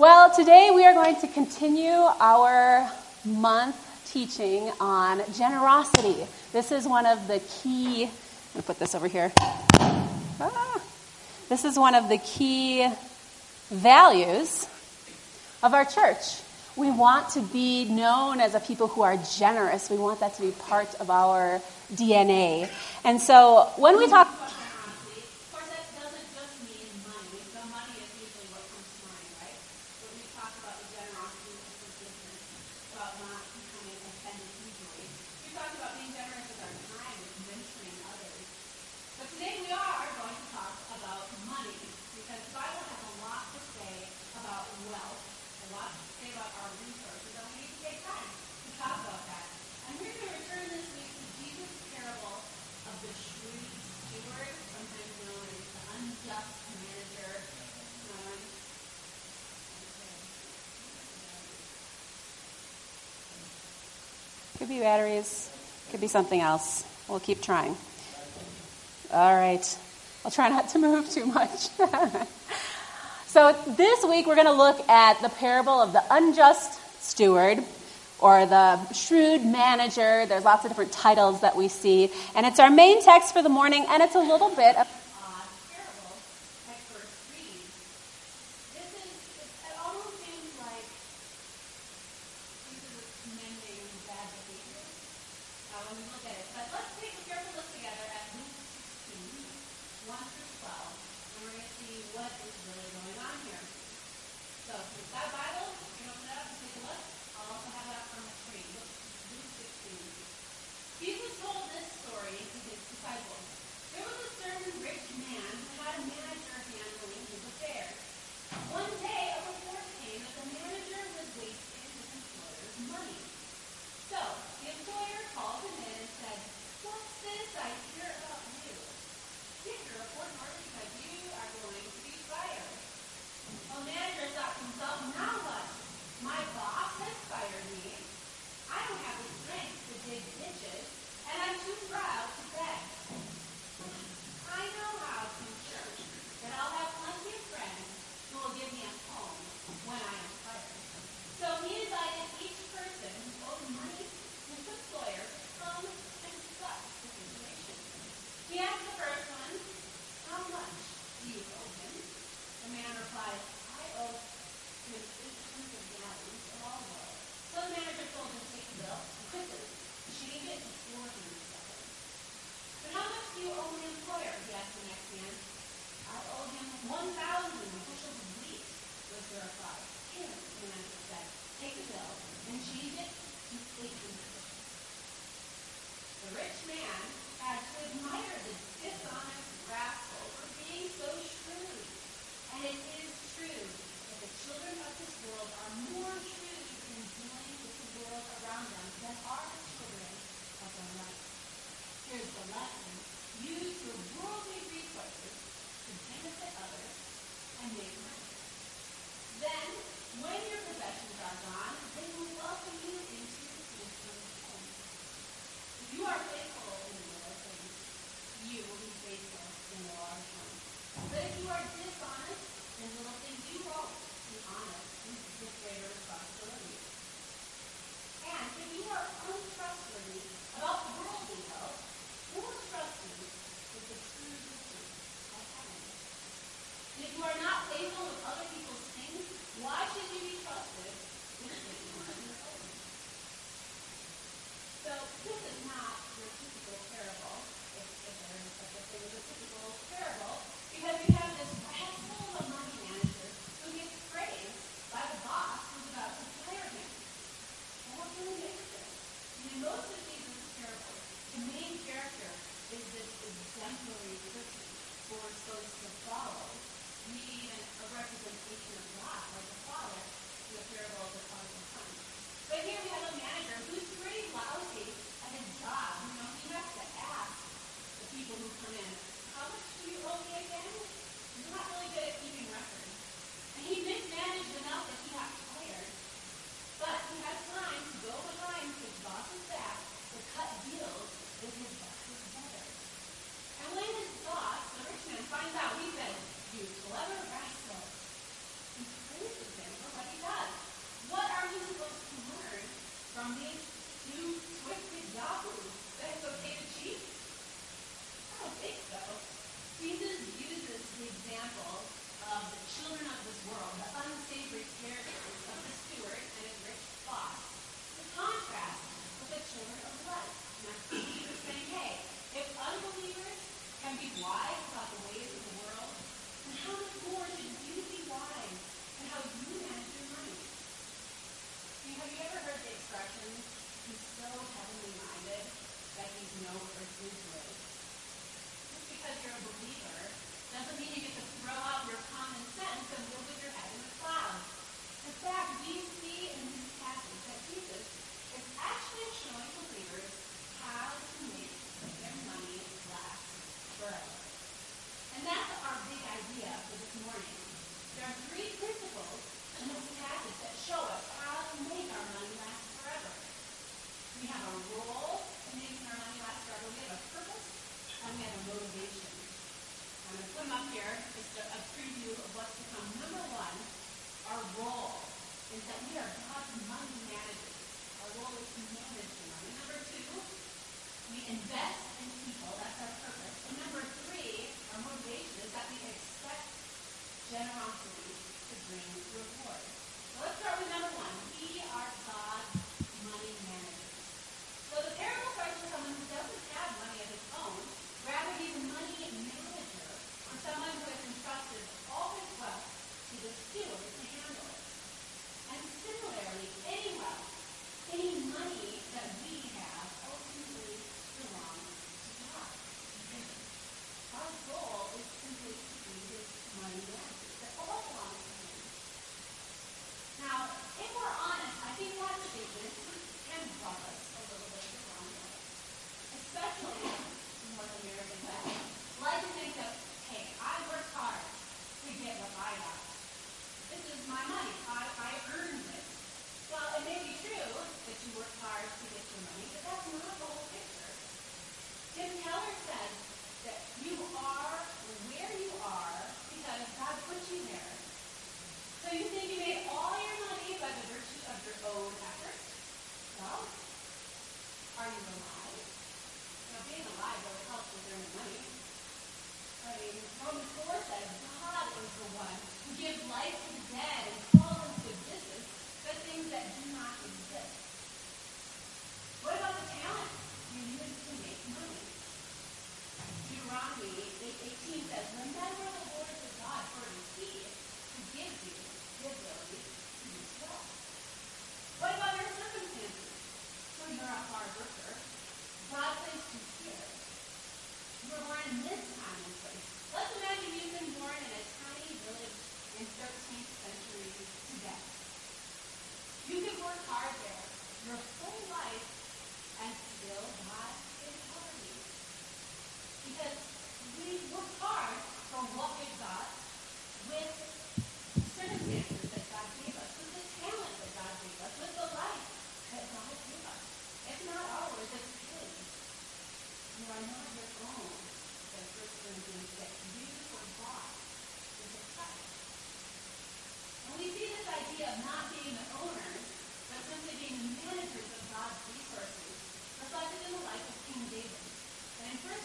Well, today we are going to continue our month teaching on generosity. This is one of the key, I'm going to put this over here. Ah, this is one of the key values of our church. We want to be known as a people who are generous. We want that to be part of our DNA. And so when we talk Could be batteries, could be something else. We'll keep trying. All right. I'll try not to move too much. so, this week we're going to look at the parable of the unjust steward or the shrewd manager. There's lots of different titles that we see. And it's our main text for the morning, and it's a little bit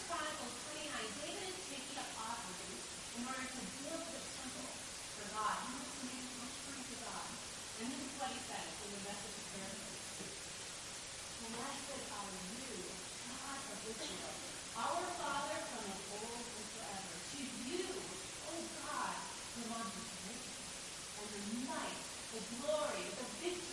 Chronicles 29, David is up offerings in order to build the temple for God. He wants to make much free to God. And this is what he says in the message. Blessed are you, God of Israel, our Father from of old and forever. To you, O God, the greatness the might, the glory, the victory.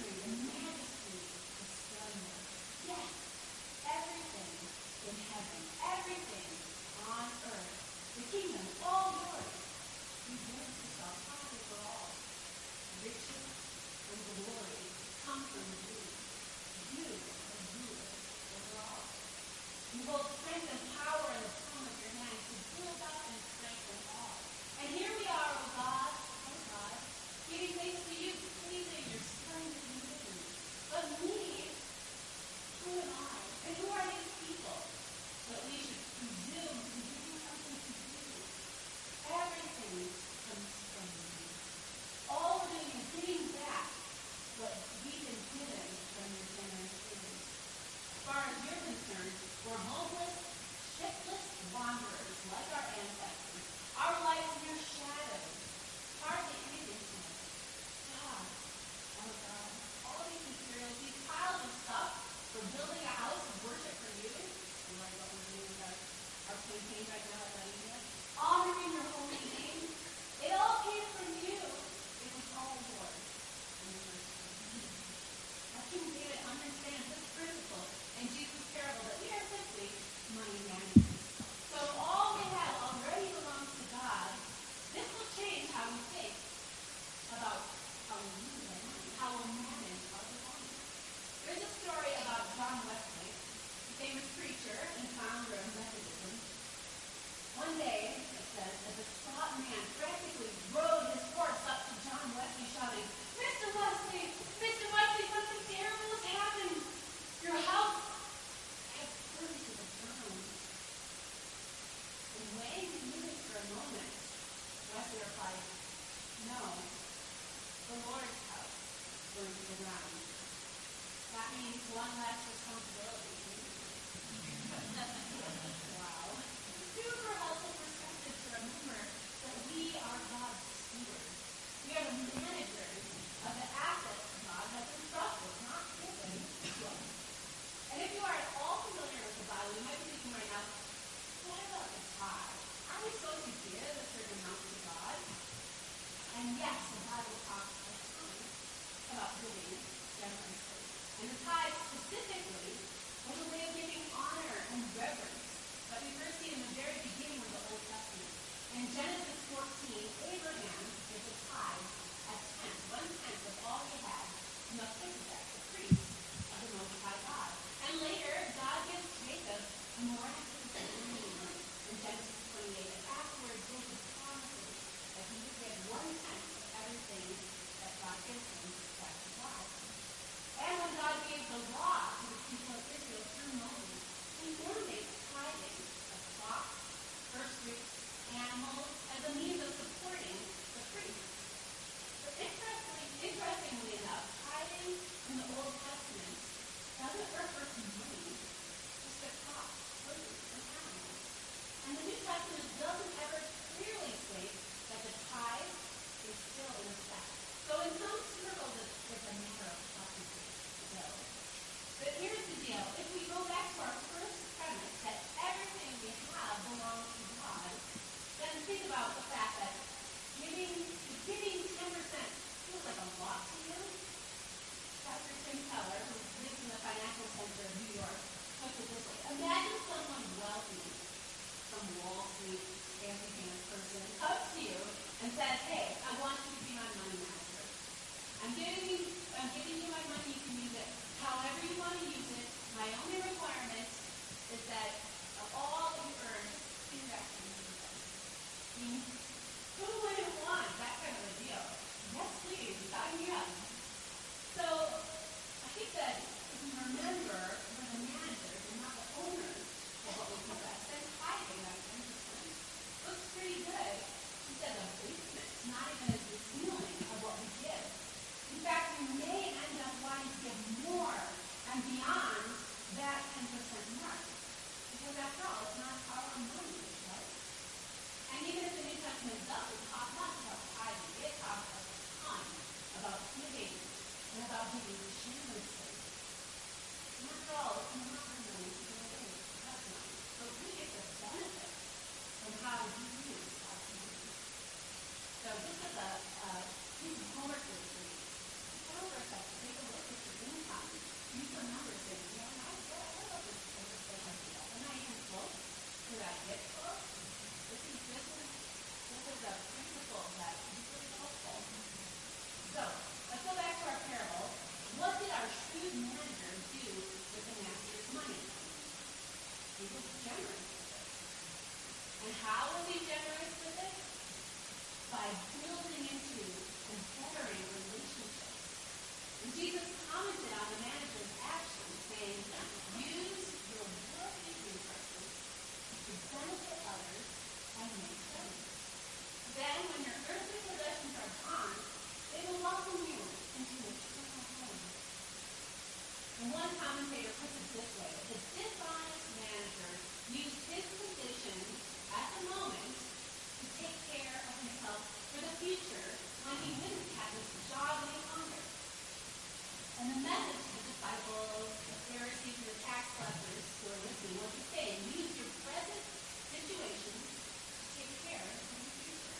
And the message of the disciples, the Pharisees, and the tax collectors who are listening was to say, use your present situation to take care of the future.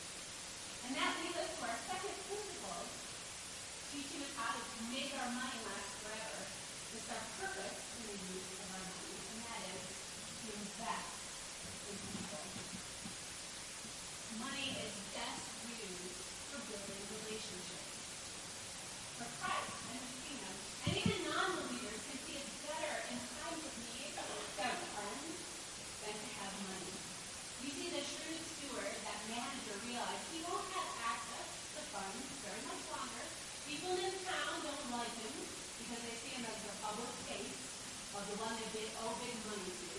And that leads us to our second principle, teaching us how to make our money last forever. It's our purpose in the use of our money, and that is to invest. the one that all open money.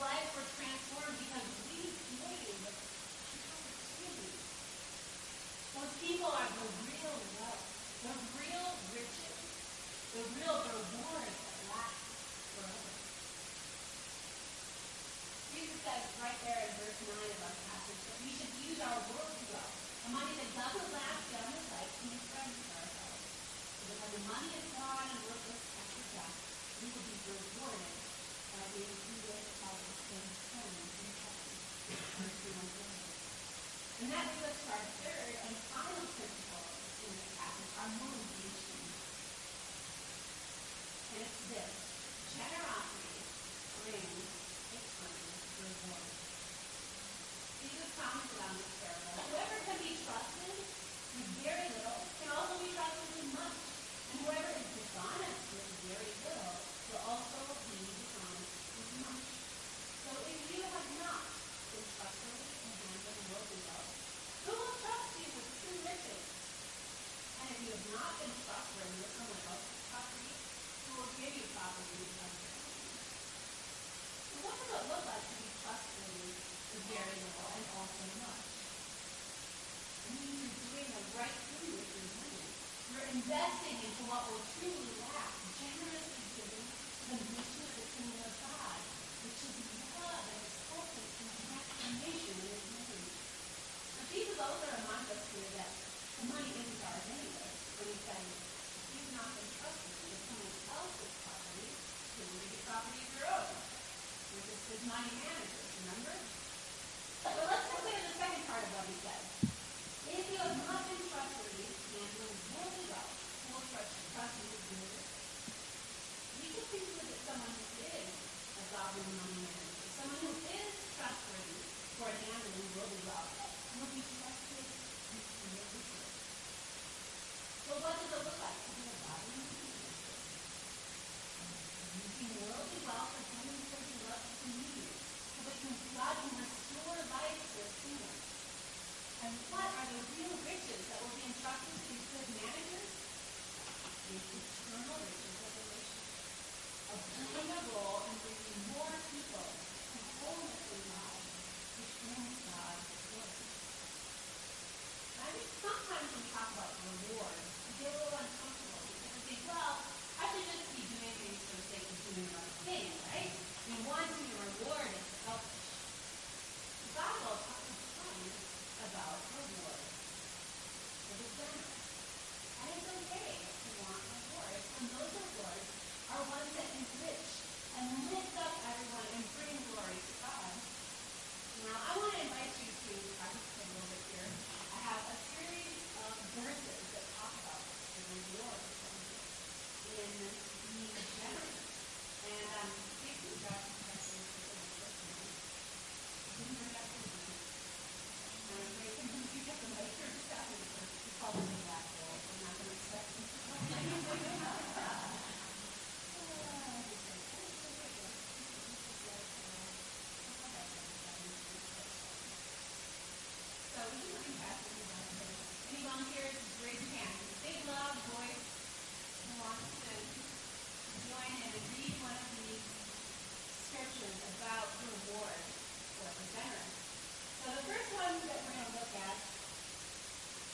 lives were transformed because we played opportunity. Those people are the real wealth, the real riches, the real rewards that last forever. Jesus says right there in verse 9 of our passage that we should use our worldly wealth, the money that doesn't last down the life, to make friends for ourselves. because when the money is gone and worthless after we will be rewarded by being treated and that brings us to our third and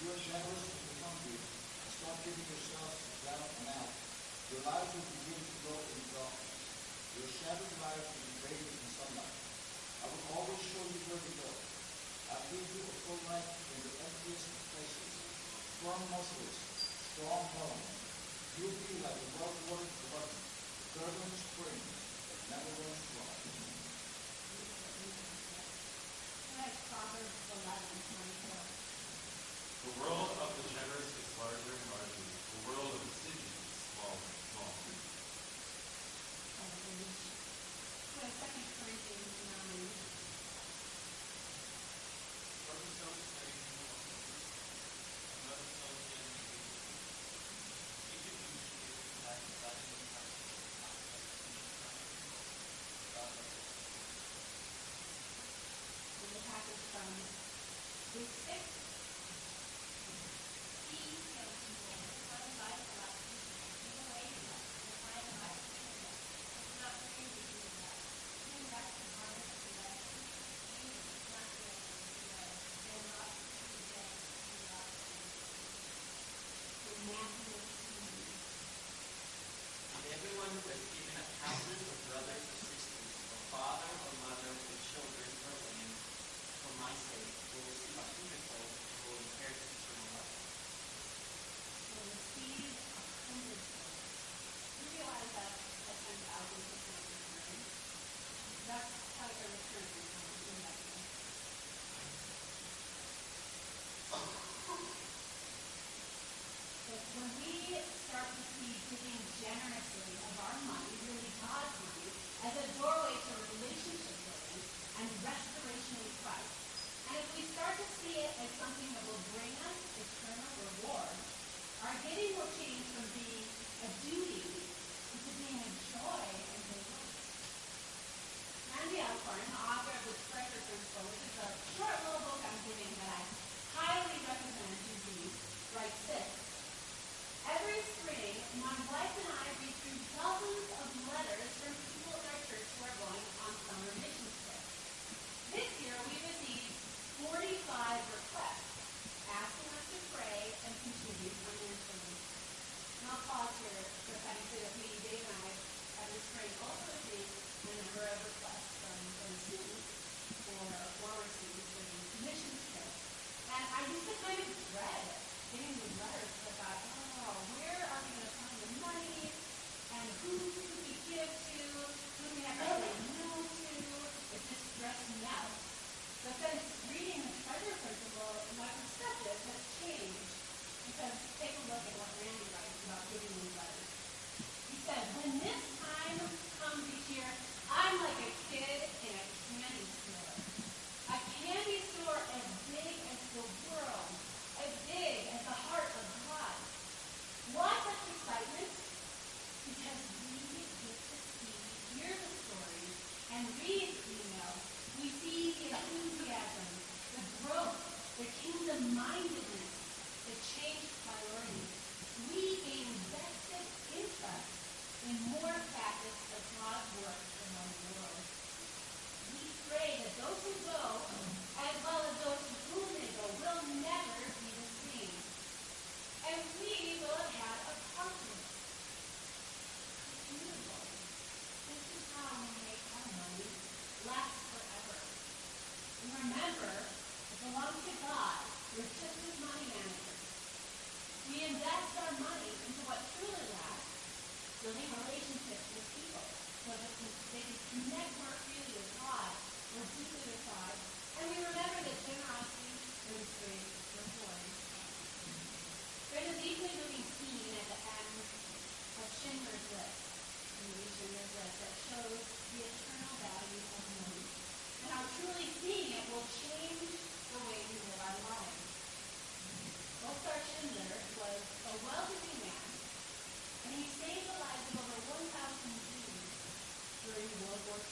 You are shadows in the country. Stop giving yourself down and out. Your life will begin to grow in darkness. Your shattered life will be radiant in sunlight. I will always show you where to go. I give you a full life in the emptiest places. Strong muscles, strong bones. You will be like a well-watered garden, gurgling spring that never runs dry. Thanks, Father. World.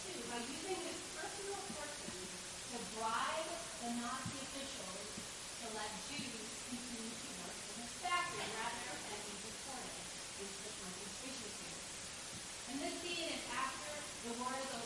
too, by using his personal fortune to bribe the Nazi officials to let Jews continue to work in his factory rather than be deported into the concentration camps. And this scene is after the war is over.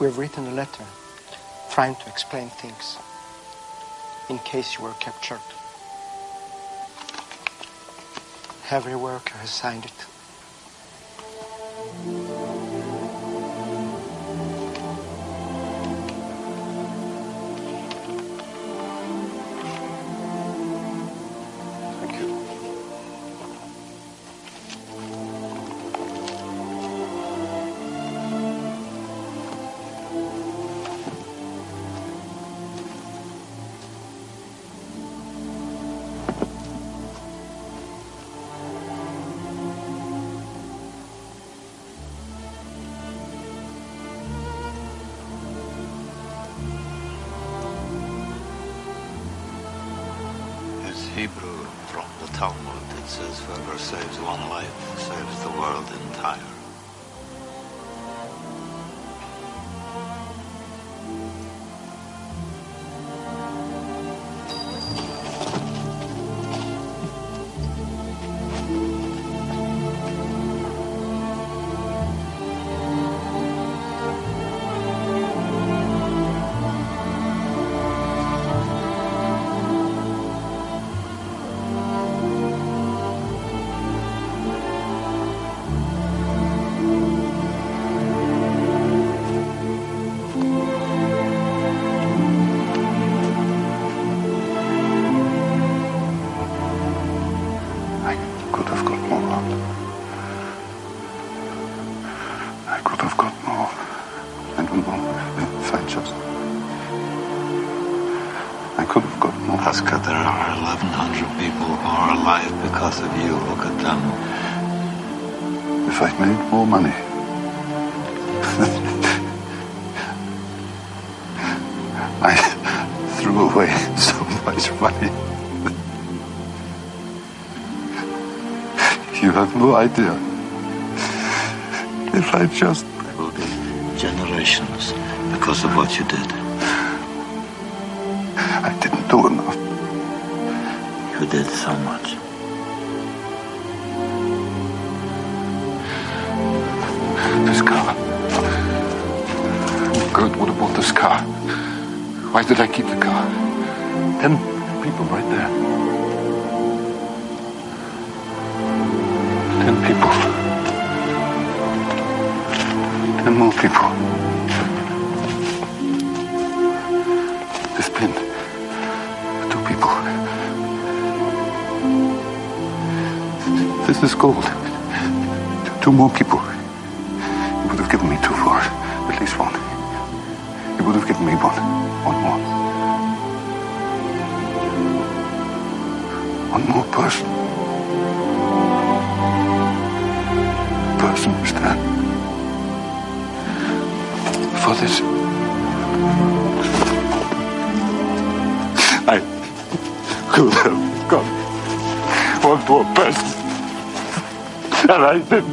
We've written a letter trying to explain things in case you were captured. Every worker has signed it. more money. I threw away so much money. you have no idea. If I just ten people, ten more people. There's been two people. This is gold. Two more people. You would have given me two for at least one. You would have given me one, one more. One more person. I could have got one more person, and I didn't.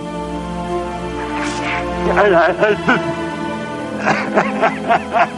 And I, I didn't.